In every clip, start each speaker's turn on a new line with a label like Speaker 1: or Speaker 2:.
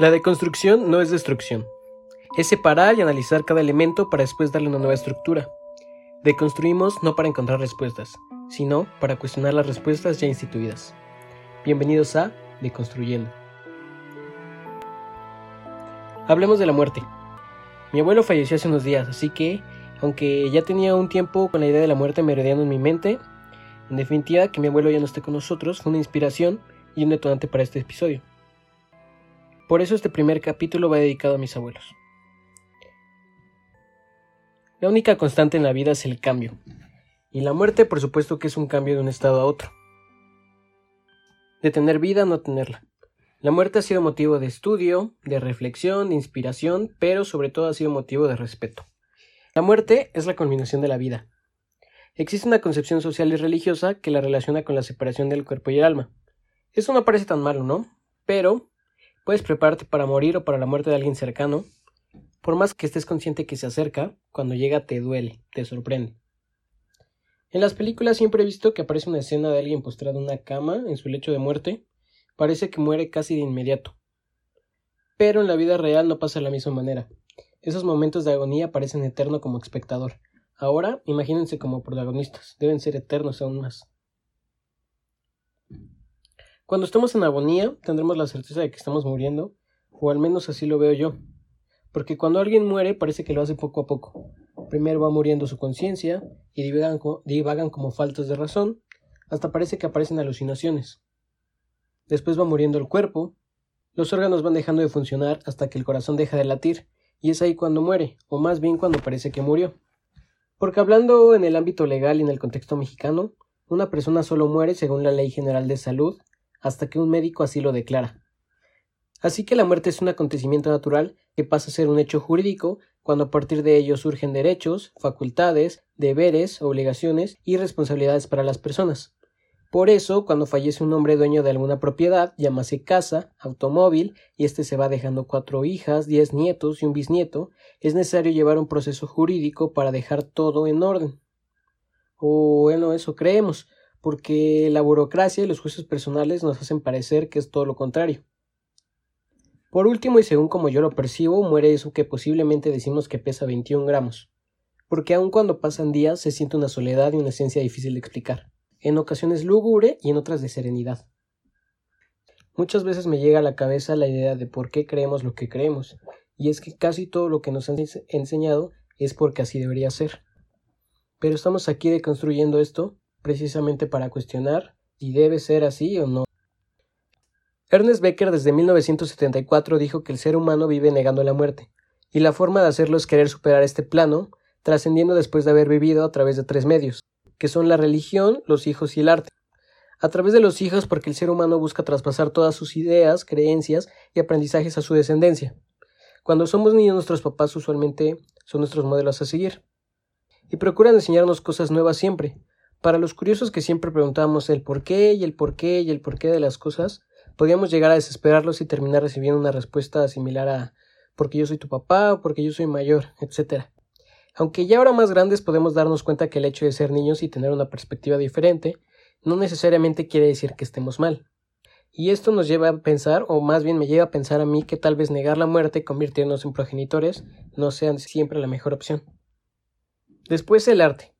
Speaker 1: La deconstrucción no es destrucción. Es separar y analizar cada elemento para después darle una nueva estructura. Deconstruimos no para encontrar respuestas, sino para cuestionar las respuestas ya instituidas. Bienvenidos a Deconstruyendo. Hablemos de la muerte. Mi abuelo falleció hace unos días, así que, aunque ya tenía un tiempo con la idea de la muerte merodeando en mi mente, en definitiva que mi abuelo ya no esté con nosotros fue una inspiración y un detonante para este episodio. Por eso este primer capítulo va dedicado a mis abuelos. La única constante en la vida es el cambio. Y la muerte, por supuesto que es un cambio de un estado a otro. De tener vida a no tenerla. La muerte ha sido motivo de estudio, de reflexión, de inspiración, pero sobre todo ha sido motivo de respeto. La muerte es la culminación de la vida. Existe una concepción social y religiosa que la relaciona con la separación del cuerpo y el alma. Eso no parece tan malo, ¿no? Pero Puedes prepararte para morir o para la muerte de alguien cercano. Por más que estés consciente que se acerca, cuando llega te duele, te sorprende. En las películas siempre he visto que aparece una escena de alguien postrado en una cama, en su lecho de muerte. Parece que muere casi de inmediato. Pero en la vida real no pasa de la misma manera. Esos momentos de agonía parecen eternos como espectador. Ahora, imagínense como protagonistas. Deben ser eternos aún más. Cuando estamos en agonía, tendremos la certeza de que estamos muriendo, o al menos así lo veo yo. Porque cuando alguien muere parece que lo hace poco a poco. Primero va muriendo su conciencia y divagan, divagan como faltas de razón, hasta parece que aparecen alucinaciones. Después va muriendo el cuerpo, los órganos van dejando de funcionar hasta que el corazón deja de latir, y es ahí cuando muere, o más bien cuando parece que murió. Porque hablando en el ámbito legal y en el contexto mexicano, una persona solo muere según la Ley General de Salud hasta que un médico así lo declara. Así que la muerte es un acontecimiento natural que pasa a ser un hecho jurídico cuando a partir de ello surgen derechos, facultades, deberes, obligaciones y responsabilidades para las personas. Por eso, cuando fallece un hombre dueño de alguna propiedad, llámase casa, automóvil, y éste se va dejando cuatro hijas, diez nietos y un bisnieto, es necesario llevar un proceso jurídico para dejar todo en orden. O bueno, eso creemos, porque la burocracia y los juicios personales nos hacen parecer que es todo lo contrario. Por último, y según como yo lo percibo, muere eso que posiblemente decimos que pesa 21 gramos, porque aun cuando pasan días se siente una soledad y una esencia difícil de explicar, en ocasiones lúgubre y en otras de serenidad. Muchas veces me llega a la cabeza la idea de por qué creemos lo que creemos, y es que casi todo lo que nos han enseñado es porque así debería ser. Pero estamos aquí deconstruyendo esto precisamente para cuestionar si debe ser así o no. Ernest Becker desde 1974 dijo que el ser humano vive negando la muerte, y la forma de hacerlo es querer superar este plano, trascendiendo después de haber vivido a través de tres medios, que son la religión, los hijos y el arte. A través de los hijos porque el ser humano busca traspasar todas sus ideas, creencias y aprendizajes a su descendencia. Cuando somos niños nuestros papás usualmente son nuestros modelos a seguir. Y procuran enseñarnos cosas nuevas siempre, para los curiosos que siempre preguntamos el por qué y el por qué y el por qué de las cosas, podíamos llegar a desesperarlos y terminar recibiendo una respuesta similar a porque yo soy tu papá o porque yo soy mayor, etc. Aunque ya ahora más grandes podemos darnos cuenta que el hecho de ser niños y tener una perspectiva diferente no necesariamente quiere decir que estemos mal. Y esto nos lleva a pensar, o más bien me lleva a pensar a mí, que tal vez negar la muerte, convirtiéndonos en progenitores, no sea siempre la mejor opción. Después el arte.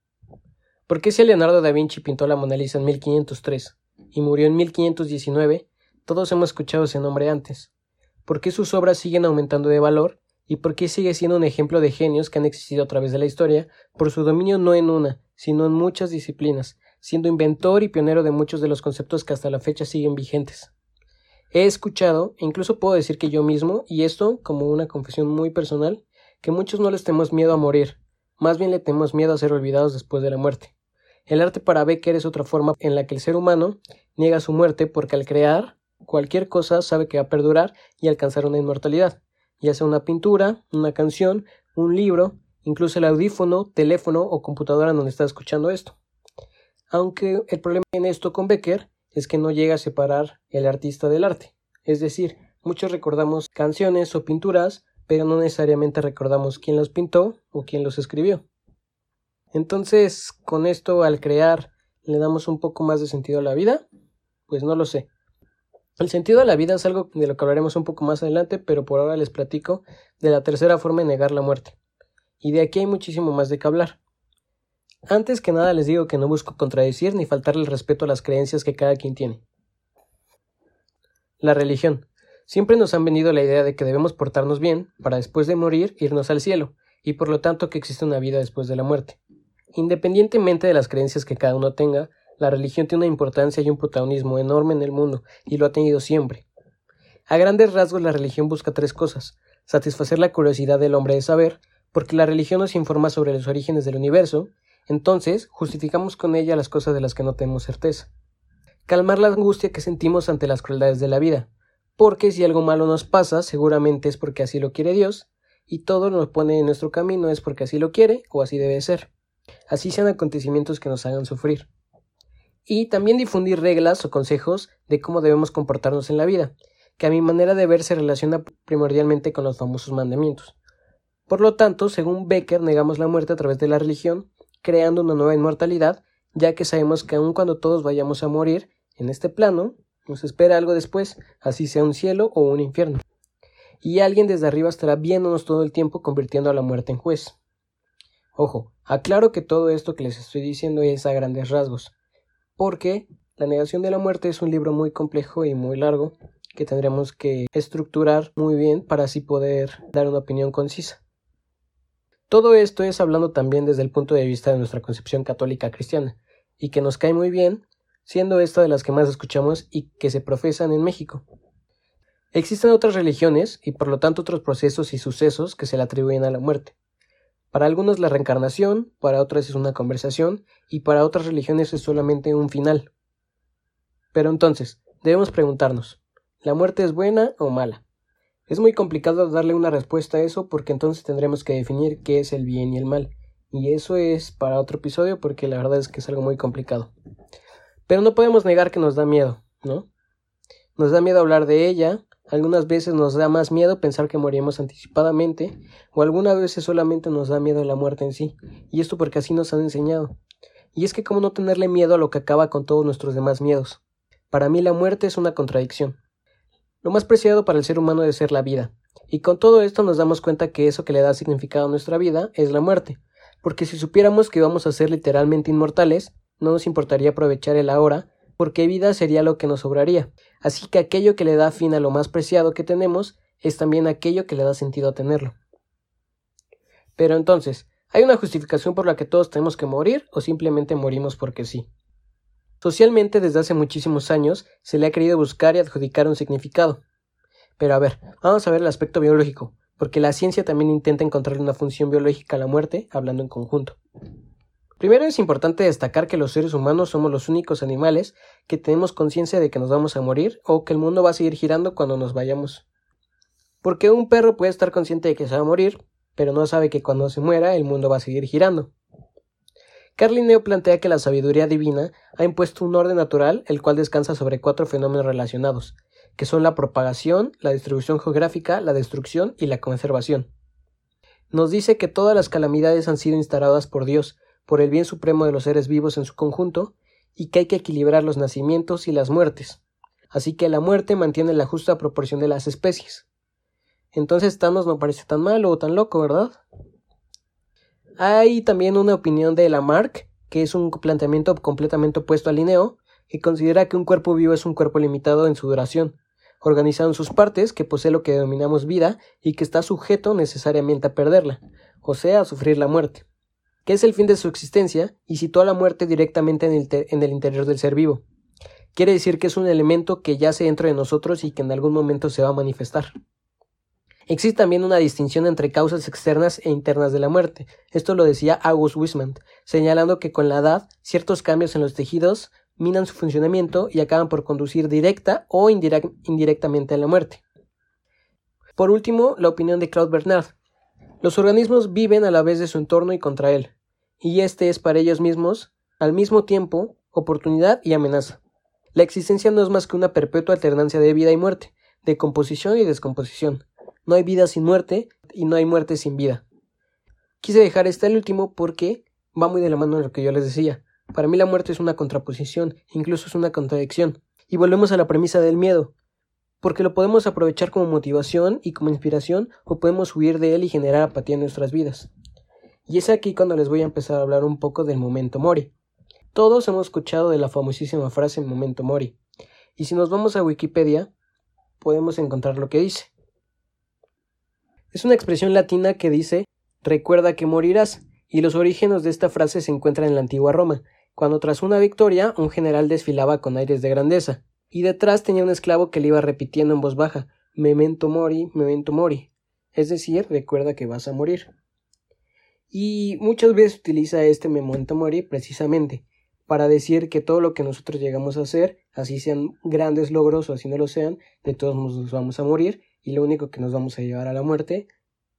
Speaker 1: ¿Por qué si Leonardo da Vinci pintó la Mona Lisa en 1503 y murió en 1519, todos hemos escuchado ese nombre antes? ¿Por qué sus obras siguen aumentando de valor? ¿Y por qué sigue siendo un ejemplo de genios que han existido a través de la historia por su dominio no en una, sino en muchas disciplinas, siendo inventor y pionero de muchos de los conceptos que hasta la fecha siguen vigentes? He escuchado, e incluso puedo decir que yo mismo, y esto como una confesión muy personal, que muchos no les tenemos miedo a morir, más bien le tenemos miedo a ser olvidados después de la muerte. El arte para Becker es otra forma en la que el ser humano niega su muerte porque al crear cualquier cosa sabe que va a perdurar y alcanzar una inmortalidad, ya sea una pintura, una canción, un libro, incluso el audífono, teléfono o computadora donde está escuchando esto. Aunque el problema en esto con Becker es que no llega a separar el artista del arte. Es decir, muchos recordamos canciones o pinturas, pero no necesariamente recordamos quién los pintó o quién los escribió. Entonces, con esto, al crear, le damos un poco más de sentido a la vida, pues no lo sé. El sentido de la vida es algo de lo que hablaremos un poco más adelante, pero por ahora les platico de la tercera forma de negar la muerte. Y de aquí hay muchísimo más de qué hablar. Antes que nada les digo que no busco contradecir ni faltarle el respeto a las creencias que cada quien tiene. La religión. Siempre nos han venido la idea de que debemos portarnos bien para después de morir irnos al cielo, y por lo tanto que existe una vida después de la muerte. Independientemente de las creencias que cada uno tenga, la religión tiene una importancia y un protagonismo enorme en el mundo, y lo ha tenido siempre. A grandes rasgos la religión busca tres cosas satisfacer la curiosidad del hombre de saber, porque la religión nos informa sobre los orígenes del universo, entonces justificamos con ella las cosas de las que no tenemos certeza. Calmar la angustia que sentimos ante las crueldades de la vida, porque si algo malo nos pasa, seguramente es porque así lo quiere Dios, y todo nos pone en nuestro camino es porque así lo quiere o así debe ser. Así sean acontecimientos que nos hagan sufrir y también difundir reglas o consejos de cómo debemos comportarnos en la vida, que a mi manera de ver se relaciona primordialmente con los famosos mandamientos. Por lo tanto, según Becker, negamos la muerte a través de la religión, creando una nueva inmortalidad, ya que sabemos que aun cuando todos vayamos a morir en este plano, nos espera algo después, así sea un cielo o un infierno. Y alguien desde arriba estará viéndonos todo el tiempo convirtiendo a la muerte en juez. Ojo, aclaro que todo esto que les estoy diciendo es a grandes rasgos, porque La negación de la muerte es un libro muy complejo y muy largo que tendremos que estructurar muy bien para así poder dar una opinión concisa. Todo esto es hablando también desde el punto de vista de nuestra concepción católica cristiana, y que nos cae muy bien, siendo esta de las que más escuchamos y que se profesan en México. Existen otras religiones y por lo tanto otros procesos y sucesos que se le atribuyen a la muerte. Para algunos la reencarnación, para otras es una conversación y para otras religiones es solamente un final. Pero entonces, debemos preguntarnos, ¿la muerte es buena o mala? Es muy complicado darle una respuesta a eso porque entonces tendremos que definir qué es el bien y el mal. Y eso es para otro episodio porque la verdad es que es algo muy complicado. Pero no podemos negar que nos da miedo, ¿no? Nos da miedo hablar de ella, algunas veces nos da más miedo pensar que moriremos anticipadamente, o algunas veces solamente nos da miedo la muerte en sí, y esto porque así nos han enseñado. Y es que cómo no tenerle miedo a lo que acaba con todos nuestros demás miedos. Para mí la muerte es una contradicción. Lo más preciado para el ser humano debe ser la vida, y con todo esto nos damos cuenta que eso que le da significado a nuestra vida es la muerte, porque si supiéramos que vamos a ser literalmente inmortales, no nos importaría aprovechar el ahora porque vida sería lo que nos sobraría. Así que aquello que le da fin a lo más preciado que tenemos es también aquello que le da sentido a tenerlo. Pero entonces, ¿hay una justificación por la que todos tenemos que morir o simplemente morimos porque sí? Socialmente desde hace muchísimos años se le ha querido buscar y adjudicar un significado. Pero a ver, vamos a ver el aspecto biológico, porque la ciencia también intenta encontrarle una función biológica a la muerte, hablando en conjunto. Primero es importante destacar que los seres humanos somos los únicos animales que tenemos conciencia de que nos vamos a morir o que el mundo va a seguir girando cuando nos vayamos. Porque un perro puede estar consciente de que se va a morir, pero no sabe que cuando se muera el mundo va a seguir girando. Carlineo plantea que la sabiduría divina ha impuesto un orden natural el cual descansa sobre cuatro fenómenos relacionados, que son la propagación, la distribución geográfica, la destrucción y la conservación. Nos dice que todas las calamidades han sido instaladas por Dios, por el bien supremo de los seres vivos en su conjunto, y que hay que equilibrar los nacimientos y las muertes. Así que la muerte mantiene la justa proporción de las especies. Entonces Thanos no parece tan malo o tan loco, ¿verdad? Hay también una opinión de Lamarck, que es un planteamiento completamente opuesto a Linneo, que considera que un cuerpo vivo es un cuerpo limitado en su duración, organizado en sus partes, que posee lo que denominamos vida y que está sujeto necesariamente a perderla, o sea, a sufrir la muerte que es el fin de su existencia, y sitúa la muerte directamente en el, en el interior del ser vivo. Quiere decir que es un elemento que yace dentro de nosotros y que en algún momento se va a manifestar. Existe también una distinción entre causas externas e internas de la muerte. Esto lo decía August Wisman, señalando que con la edad ciertos cambios en los tejidos minan su funcionamiento y acaban por conducir directa o indirectamente a la muerte. Por último, la opinión de Claude Bernard. Los organismos viven a la vez de su entorno y contra él y este es para ellos mismos, al mismo tiempo, oportunidad y amenaza. La existencia no es más que una perpetua alternancia de vida y muerte, de composición y descomposición. No hay vida sin muerte y no hay muerte sin vida. Quise dejar este el último porque va muy de la mano de lo que yo les decía. Para mí la muerte es una contraposición, incluso es una contradicción. Y volvemos a la premisa del miedo. porque lo podemos aprovechar como motivación y como inspiración o podemos huir de él y generar apatía en nuestras vidas. Y es aquí cuando les voy a empezar a hablar un poco del momento mori. Todos hemos escuchado de la famosísima frase momento mori, y si nos vamos a Wikipedia podemos encontrar lo que dice. Es una expresión latina que dice recuerda que morirás, y los orígenes de esta frase se encuentran en la antigua Roma, cuando tras una victoria un general desfilaba con aires de grandeza, y detrás tenía un esclavo que le iba repitiendo en voz baja Memento mori, memento mori, es decir, recuerda que vas a morir. Y muchas veces utiliza este memento mori precisamente para decir que todo lo que nosotros llegamos a hacer, así sean grandes logros o así no lo sean, de todos nos vamos a morir y lo único que nos vamos a llevar a la muerte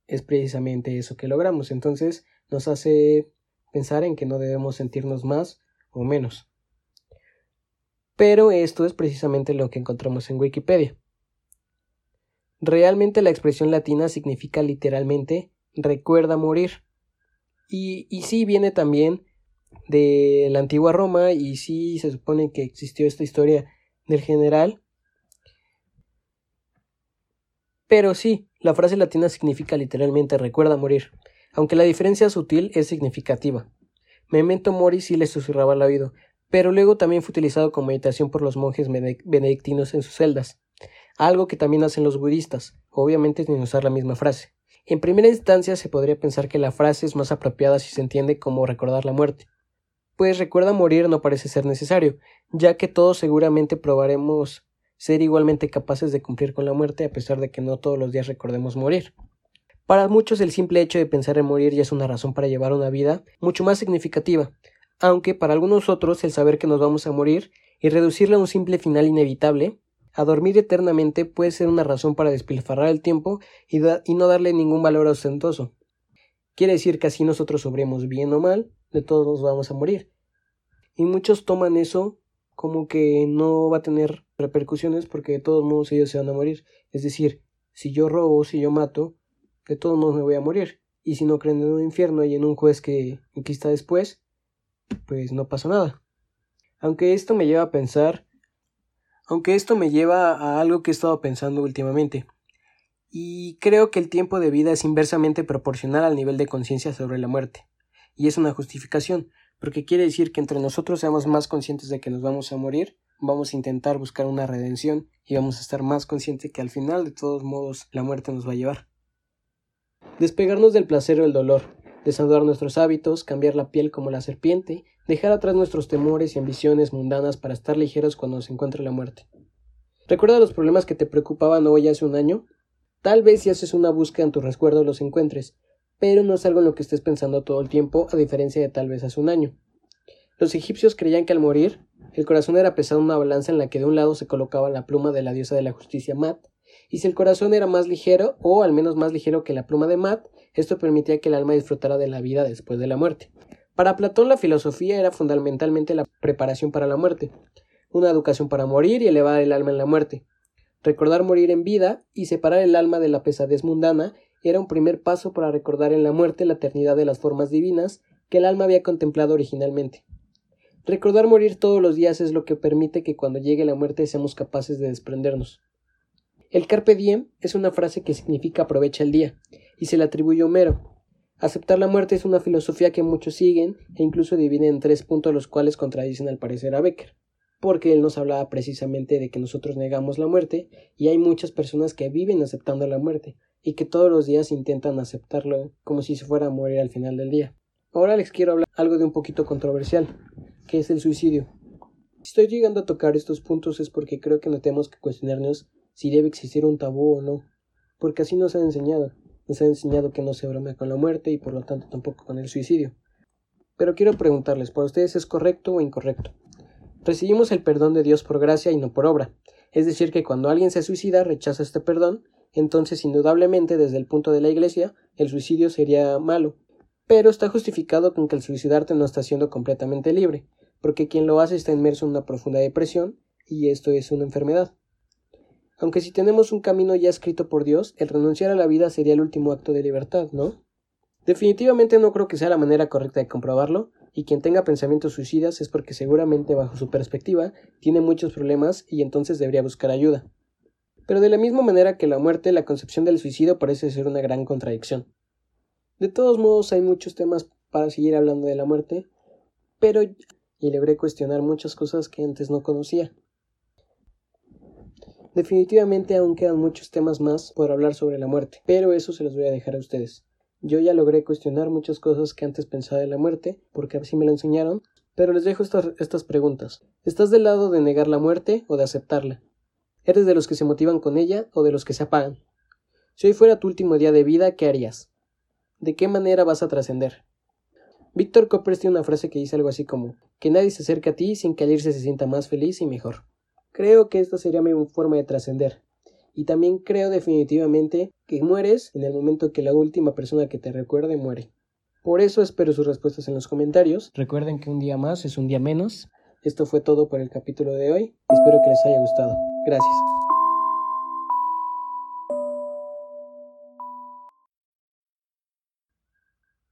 Speaker 1: es precisamente eso que logramos. Entonces nos hace pensar en que no debemos sentirnos más o menos. Pero esto es precisamente lo que encontramos en Wikipedia. Realmente la expresión latina significa literalmente recuerda morir. Y, sí viene también de la antigua Roma y sí se supone que existió esta historia del general. Pero sí, la frase latina significa literalmente recuerda morir, aunque la diferencia sutil es significativa. Memento mori sí le susurraba al oído, pero luego también fue utilizado como meditación por los monjes benedictinos en sus celdas, algo que también hacen los budistas, obviamente sin usar la misma frase. En primera instancia se podría pensar que la frase es más apropiada si se entiende como recordar la muerte, pues recuerda morir no parece ser necesario, ya que todos seguramente probaremos ser igualmente capaces de cumplir con la muerte a pesar de que no todos los días recordemos morir. Para muchos el simple hecho de pensar en morir ya es una razón para llevar una vida mucho más significativa, aunque para algunos otros el saber que nos vamos a morir y reducirla a un simple final inevitable, a dormir eternamente puede ser una razón para despilfarrar el tiempo y, no darle ningún valor ostentoso. Quiere decir que así nosotros sobremos bien o mal, de todos nos vamos a morir. Y muchos toman eso como que no va a tener repercusiones porque de todos modos ellos se van a morir. Es decir, si yo robo, si yo mato, de todos modos me voy a morir. Y si no creen en un infierno y en un juez que está después, pues no pasa nada. Aunque esto me lleva a pensar, aunque esto me lleva a algo que he estado pensando últimamente. Y creo que el tiempo de vida es inversamente proporcional al nivel de conciencia sobre la muerte. Y es una justificación, porque quiere decir que entre nosotros seamos más conscientes de que nos vamos a morir, vamos a intentar buscar una redención y vamos a estar más conscientes que al final de todos modos la muerte nos va a llevar. Despegarnos del placer o el dolor, desnudar nuestros hábitos, cambiar la piel como la serpiente, dejar atrás nuestros temores y ambiciones mundanas para estar ligeros cuando nos encuentre la muerte. ¿Recuerda los problemas que te preocupaban hoy hace un año? Tal vez si haces una búsqueda en tu recuerdo los encuentres, pero no es algo en lo que estés pensando todo el tiempo, a diferencia de tal vez hace un año. Los egipcios creían que al morir, el corazón era pesado en una balanza en la que de un lado se colocaba la pluma de la diosa de la justicia Mat, y si el corazón era más ligero, o al menos más ligero que la pluma de Mat, esto permitía que el alma disfrutara de la vida después de la muerte. Para Platón la filosofía era fundamentalmente la preparación para la muerte, una educación para morir y elevar el alma en la muerte. Recordar morir en vida y separar el alma de la pesadez mundana era un primer paso para recordar en la muerte la eternidad de las formas divinas que el alma había contemplado originalmente. Recordar morir todos los días es lo que permite que cuando llegue la muerte seamos capaces de desprendernos. El carpe diem es una frase que significa aprovecha el día, y se le atribuye Homero. Aceptar la muerte es una filosofía que muchos siguen e incluso dividen en tres puntos los cuales contradicen al parecer a Becker, porque él nos hablaba precisamente de que nosotros negamos la muerte y hay muchas personas que viven aceptando la muerte y que todos los días intentan aceptarlo como si se fuera a morir al final del día. Ahora les quiero hablar algo de un poquito controversial, que es el suicidio. Si estoy llegando a tocar estos puntos es porque creo que no tenemos que cuestionarnos si debe existir un tabú o no, porque así nos ha enseñado. Nos ha enseñado que no se bromea con la muerte y por lo tanto tampoco con el suicidio. Pero quiero preguntarles, ¿para ustedes es correcto o incorrecto? Recibimos el perdón de Dios por gracia y no por obra. Es decir, que cuando alguien se suicida rechaza este perdón, entonces indudablemente desde el punto de la Iglesia el suicidio sería malo. Pero está justificado con que el suicidarte no está siendo completamente libre, porque quien lo hace está inmerso en una profunda depresión y esto es una enfermedad. Aunque si tenemos un camino ya escrito por Dios, el renunciar a la vida sería el último acto de libertad, ¿no? Definitivamente no creo que sea la manera correcta de comprobarlo, y quien tenga pensamientos suicidas es porque seguramente bajo su perspectiva tiene muchos problemas y entonces debería buscar ayuda. Pero de la misma manera que la muerte, la concepción del suicidio parece ser una gran contradicción. De todos modos, hay muchos temas para seguir hablando de la muerte, pero y logré cuestionar muchas cosas que antes no conocía. Definitivamente aún quedan muchos temas más por hablar sobre la muerte, pero eso se los voy a dejar a ustedes. Yo ya logré cuestionar muchas cosas que antes pensaba de la muerte, porque así me lo enseñaron, pero les dejo estas, preguntas. ¿Estás del lado de negar la muerte o de aceptarla? ¿Eres de los que se motivan con ella o de los que se apagan? Si hoy fuera tu último día de vida, ¿qué harías? ¿De qué manera vas a trascender? Víctor Coppers tiene una frase que dice algo así como que nadie se acerque a ti sin que al irse se sienta más feliz y mejor. Creo que esta sería mi forma de trascender. Y también creo definitivamente que mueres en el momento que la última persona que te recuerde muere. Por eso espero sus respuestas en los comentarios. Recuerden que un día más es un día menos. Esto fue todo por el capítulo de hoy. Espero que les haya gustado. Gracias.